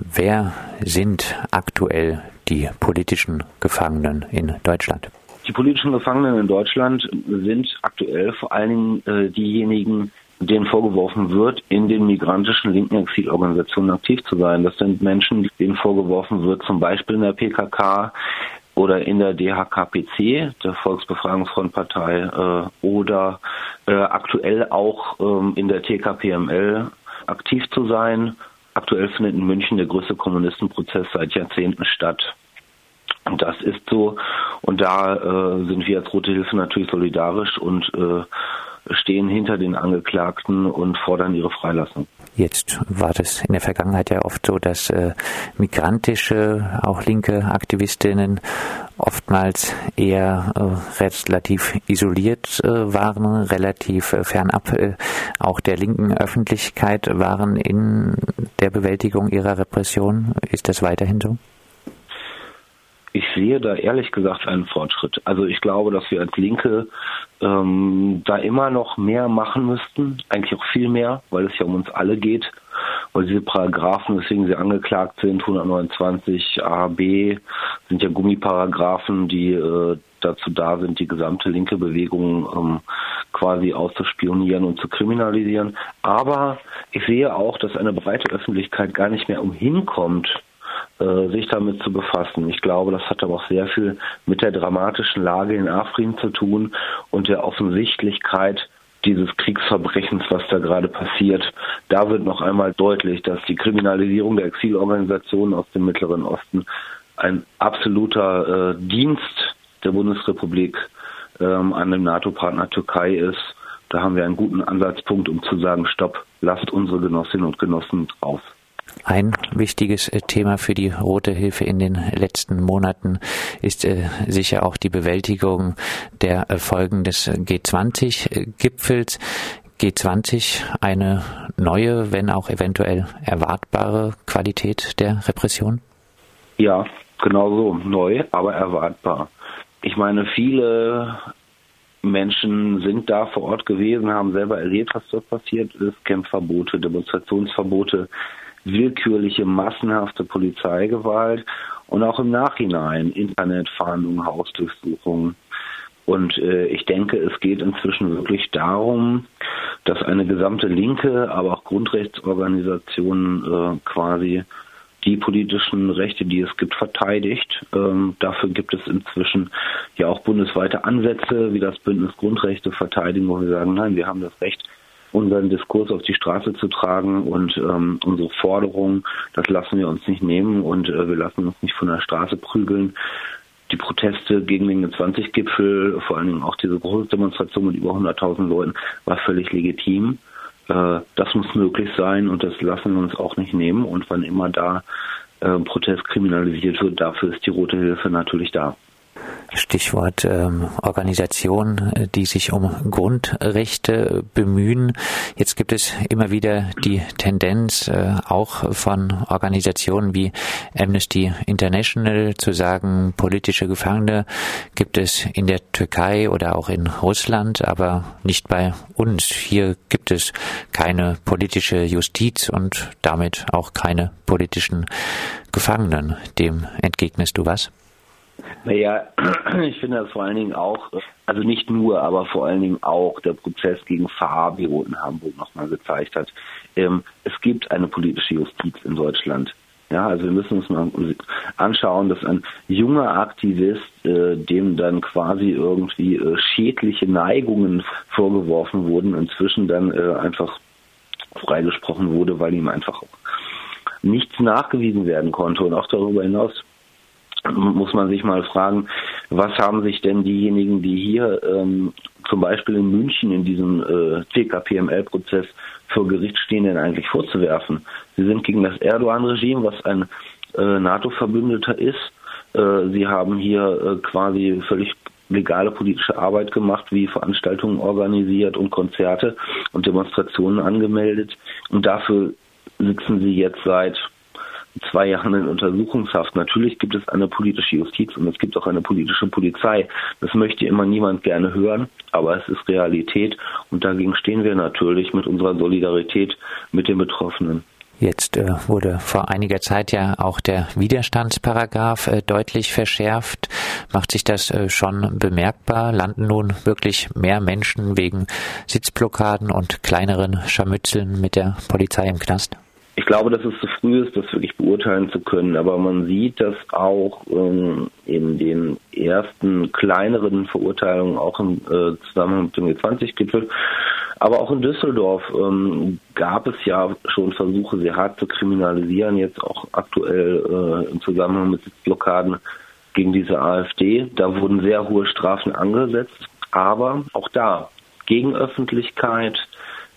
Wer sind aktuell die politischen Gefangenen in Deutschland? Die politischen Gefangenen in Deutschland sind aktuell vor allen Dingen äh, diejenigen, denen vorgeworfen wird, in den migrantischen linken Exilorganisationen aktiv zu sein. Das sind Menschen, denen vorgeworfen wird, zum Beispiel in der PKK oder in der DHKPC, der Volksbefreiungsfrontpartei, äh, oder äh, aktuell auch ähm, in der TKPML aktiv zu sein. Aktuell findet in München der größte Kommunistenprozess seit Jahrzehnten statt. Und das ist so. Und da äh, sind wir als Rote Hilfe natürlich solidarisch und äh, stehen hinter den Angeklagten und fordern ihre Freilassung. Jetzt war das in der Vergangenheit ja oft so, dass äh, migrantische, auch linke Aktivistinnen oftmals eher äh, relativ isoliert äh, waren, relativ äh, fernab äh, auch der linken Öffentlichkeit waren in der Bewältigung ihrer Repression. Ist das weiterhin so? Ich sehe da ehrlich gesagt einen Fortschritt. Also ich glaube, dass wir als Linke ähm, da immer noch mehr machen müssten, eigentlich auch viel mehr, weil es ja um uns alle geht. Weil diese Paragraphen, weswegen sie angeklagt sind, 129 A, B, sind ja Gummiparagraphen, die äh, dazu da sind, die gesamte linke Bewegung ähm, quasi auszuspionieren und zu kriminalisieren. Aber ich sehe auch, dass eine breite Öffentlichkeit gar nicht mehr umhinkommt, sich damit zu befassen. Ich glaube, das hat aber auch sehr viel mit der dramatischen Lage in Afrin zu tun und der Offensichtlichkeit dieses Kriegsverbrechens, was da gerade passiert. Da wird noch einmal deutlich, dass die Kriminalisierung der Exilorganisationen aus dem Mittleren Osten ein absoluter äh, Dienst der Bundesrepublik ähm, an dem NATO-Partner Türkei ist. Da haben wir einen guten Ansatzpunkt, um zu sagen, stopp, lasst unsere Genossinnen und Genossen raus. Ein wichtiges äh, Thema für die Rote Hilfe in den letzten Monaten ist äh, sicher auch die Bewältigung der Folgen des G20-Gipfels. G20 eine neue, wenn auch eventuell erwartbare Qualität der Repression? Ja, genau so. Neu, aber erwartbar. Ich meine, viele Menschen sind da vor Ort gewesen, haben selber erlebt, was dort passiert ist. Campverbote, Demonstrationsverbote, willkürliche, massenhafte Polizeigewalt und auch im Nachhinein Internetfahndungen, Hausdurchsuchungen. Und äh, ich denke, es geht inzwischen wirklich darum, dass eine gesamte linke, aber auch Grundrechtsorganisation äh, quasi die politischen Rechte, die es gibt, verteidigt. Ähm, dafür gibt es inzwischen ja auch bundesweite Ansätze, wie das Bündnis Grundrechte verteidigen, wo wir sagen, nein, wir haben das Recht, unseren Diskurs auf die Straße zu tragen und ähm, unsere Forderungen, das lassen wir uns nicht nehmen und äh, wir lassen uns nicht von der Straße prügeln. Die Proteste gegen den G20-Gipfel, vor allen Dingen auch diese Großdemonstration mit über 100.000 Leuten, war völlig legitim. Äh, das muss möglich sein und das lassen wir uns auch nicht nehmen. Und wann immer da äh, Protest kriminalisiert wird, dafür ist die Rote Hilfe natürlich da. Stichwort ähm, Organisation, äh, die sich um Grundrechte bemühen. Jetzt gibt es immer wieder die Tendenz, äh, auch von Organisationen wie Amnesty International zu sagen, politische Gefangene gibt es in der Türkei oder auch in Russland, aber nicht bei uns. Hier gibt es keine politische Justiz und damit auch keine politischen Gefangenen. Dem entgegnest du was? Naja, ich finde das vor allen Dingen auch, also nicht nur, aber vor allen Dingen auch der Prozess gegen Fabio in Hamburg nochmal gezeigt hat. Ähm, es gibt eine politische Justiz in Deutschland. Ja, also wir müssen uns mal anschauen, dass ein junger Aktivist, äh, dem dann quasi irgendwie äh, schädliche Neigungen vorgeworfen wurden, inzwischen dann äh, einfach freigesprochen wurde, weil ihm einfach nichts nachgewiesen werden konnte und auch darüber hinaus muss man sich mal fragen, was haben sich denn diejenigen, die hier ähm, zum Beispiel in München in diesem äh, TKPML-Prozess vor Gericht stehen, denn eigentlich vorzuwerfen? Sie sind gegen das Erdogan-Regime, was ein äh, NATO-Verbündeter ist. Äh, sie haben hier äh, quasi völlig legale politische Arbeit gemacht, wie Veranstaltungen organisiert und Konzerte und Demonstrationen angemeldet. Und dafür sitzen sie jetzt seit zwei Jahren in Untersuchungshaft. Natürlich gibt es eine politische Justiz und es gibt auch eine politische Polizei. Das möchte immer niemand gerne hören, aber es ist Realität und dagegen stehen wir natürlich mit unserer Solidarität mit den Betroffenen. Jetzt äh, wurde vor einiger Zeit ja auch der Widerstandsparagraph äh, deutlich verschärft. Macht sich das äh, schon bemerkbar? Landen nun wirklich mehr Menschen wegen Sitzblockaden und kleineren Scharmützeln mit der Polizei im Knast? Ich glaube, dass es zu früh ist, das wirklich beurteilen zu können. Aber man sieht, dass auch ähm, in den ersten kleineren Verurteilungen, auch im äh, Zusammenhang mit dem G20-Gipfel, aber auch in Düsseldorf ähm, gab es ja schon Versuche, sehr hart zu kriminalisieren, jetzt auch aktuell äh, im Zusammenhang mit Blockaden gegen diese AfD. Da wurden sehr hohe Strafen angesetzt, aber auch da gegen Öffentlichkeit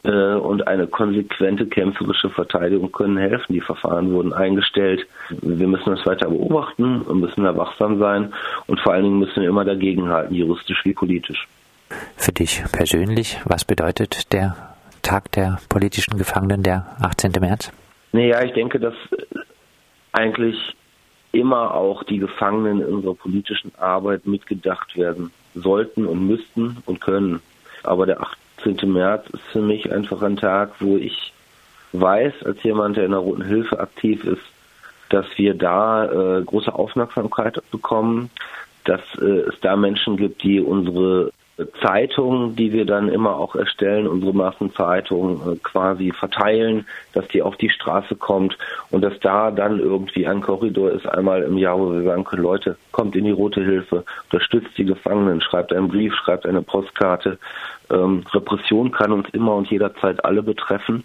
und eine konsequente kämpferische Verteidigung können helfen. Die Verfahren wurden eingestellt. Wir müssen das weiter beobachten und müssen da wachsam sein und vor allen Dingen müssen wir immer dagegenhalten, juristisch wie politisch. Für dich persönlich, was bedeutet der Tag der politischen Gefangenen, der 18. März? Naja, ich denke, dass eigentlich immer auch die Gefangenen in unserer politischen Arbeit mitgedacht werden sollten und müssten und können. Aber der 18. März ist für mich einfach ein Tag, wo ich weiß, als jemand, der in der Roten Hilfe aktiv ist, dass wir da äh, große Aufmerksamkeit bekommen, dass äh, es da Menschen gibt, die unsere Zeitung, die wir dann immer auch erstellen, unsere Massenzeitung äh, quasi verteilen, dass die auf die Straße kommt und dass da dann irgendwie ein Korridor ist, einmal im Jahr, wo wir sagen können, Leute, kommt in die Rote Hilfe, unterstützt die Gefangenen, schreibt einen Brief, schreibt eine Postkarte. Ähm, Repression kann uns immer und jederzeit alle betreffen.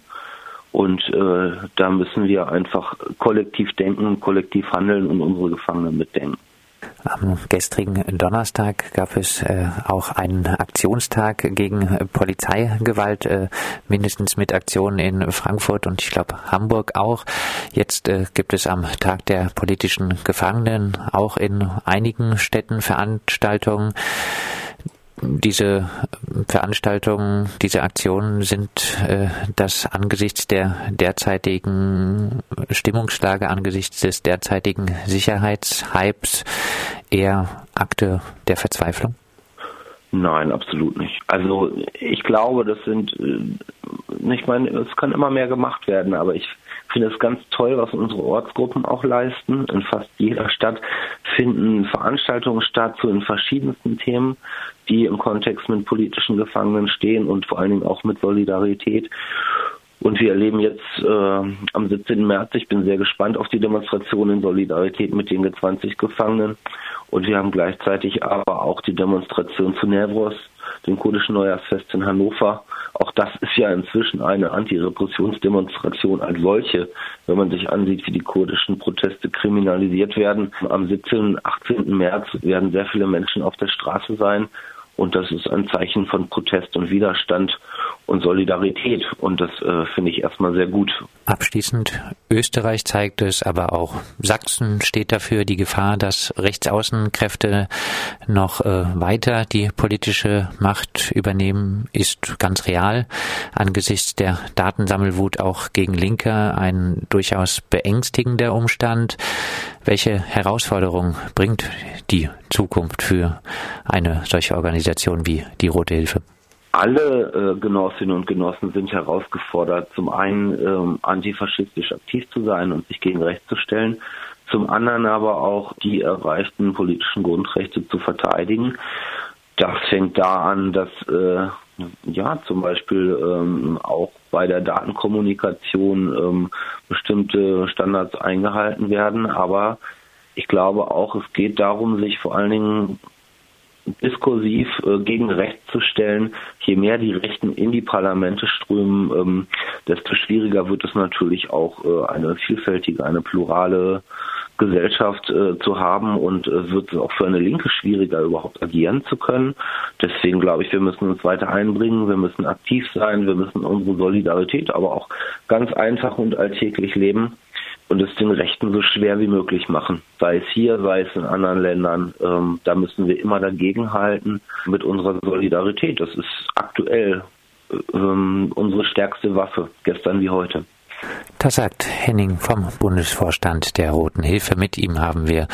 Und äh, da müssen wir einfach kollektiv denken, kollektiv handeln und unsere Gefangenen mitdenken. Am gestrigen Donnerstag gab es äh, auch einen Aktionstag gegen Polizeigewalt, äh, mindestens mit Aktionen in Frankfurt und ich glaube Hamburg auch. Jetzt äh, gibt es am Tag der politischen Gefangenen auch in einigen Städten Veranstaltungen diese Veranstaltungen, diese Aktionen sind äh, das angesichts der derzeitigen Stimmungslage, angesichts des derzeitigen Sicherheitshypes eher Akte der Verzweiflung? Nein, absolut nicht. Also ich glaube, das sind, äh, ich meine, es kann immer mehr gemacht werden, aber ich finde es ganz toll, was unsere Ortsgruppen auch leisten. In fast jeder Stadt finden Veranstaltungen statt zu den verschiedensten Themen, die im Kontext mit politischen Gefangenen stehen und vor allen Dingen auch mit Solidarität. Und wir erleben jetzt äh, am 17. März, ich bin sehr gespannt auf die Demonstration in Solidarität mit den G20-Gefangenen. Und wir haben gleichzeitig aber auch die Demonstration zu Nevros, dem kurdischen Neujahrsfest in Hannover. Auch das ist ja inzwischen eine Antirepressionsdemonstration als solche, wenn man sich ansieht, wie die kurdischen Proteste kriminalisiert werden. Am 17. und 18. März werden sehr viele Menschen auf der Straße sein. Und das ist ein Zeichen von Protest und Widerstand und Solidarität. Und das äh, finde ich erstmal sehr gut. Abschließend, Österreich zeigt es, aber auch Sachsen steht dafür die Gefahr, dass Rechtsaußenkräfte noch äh, weiter die politische Macht übernehmen, ist ganz real. Angesichts der Datensammelwut auch gegen Linke ein durchaus beängstigender Umstand. Welche Herausforderungen bringt die Zukunft für eine solche Organisation wie die Rote Hilfe? Alle äh, Genossinnen und Genossen sind herausgefordert, zum einen ähm, antifaschistisch aktiv zu sein und sich gegen Recht zu stellen, zum anderen aber auch die erreichten politischen Grundrechte zu verteidigen. Das fängt da an, dass äh, ja zum Beispiel ähm, auch bei der Datenkommunikation ähm, bestimmte Standards eingehalten werden, aber ich glaube auch, es geht darum, sich vor allen Dingen diskursiv äh, gegen Recht zu stellen. Je mehr die Rechten in die Parlamente strömen, ähm, desto schwieriger wird es natürlich auch äh, eine vielfältige, eine plurale Gesellschaft äh, zu haben und äh, wird es auch für eine Linke schwieriger, überhaupt agieren zu können. Deswegen glaube ich, wir müssen uns weiter einbringen, wir müssen aktiv sein, wir müssen unsere Solidarität aber auch ganz einfach und alltäglich leben und es den Rechten so schwer wie möglich machen. Sei es hier, sei es in anderen Ländern. Ähm, da müssen wir immer dagegenhalten mit unserer Solidarität. Das ist aktuell ähm, unsere stärkste Waffe, gestern wie heute. Das sagt Henning vom Bundesvorstand der Roten Hilfe. Mit ihm haben wir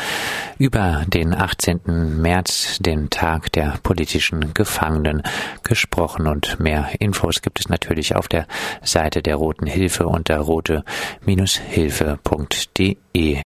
über den 18. März, den Tag der politischen Gefangenen, gesprochen und mehr Infos gibt es natürlich auf der Seite der Roten Hilfe unter rote-hilfe.de.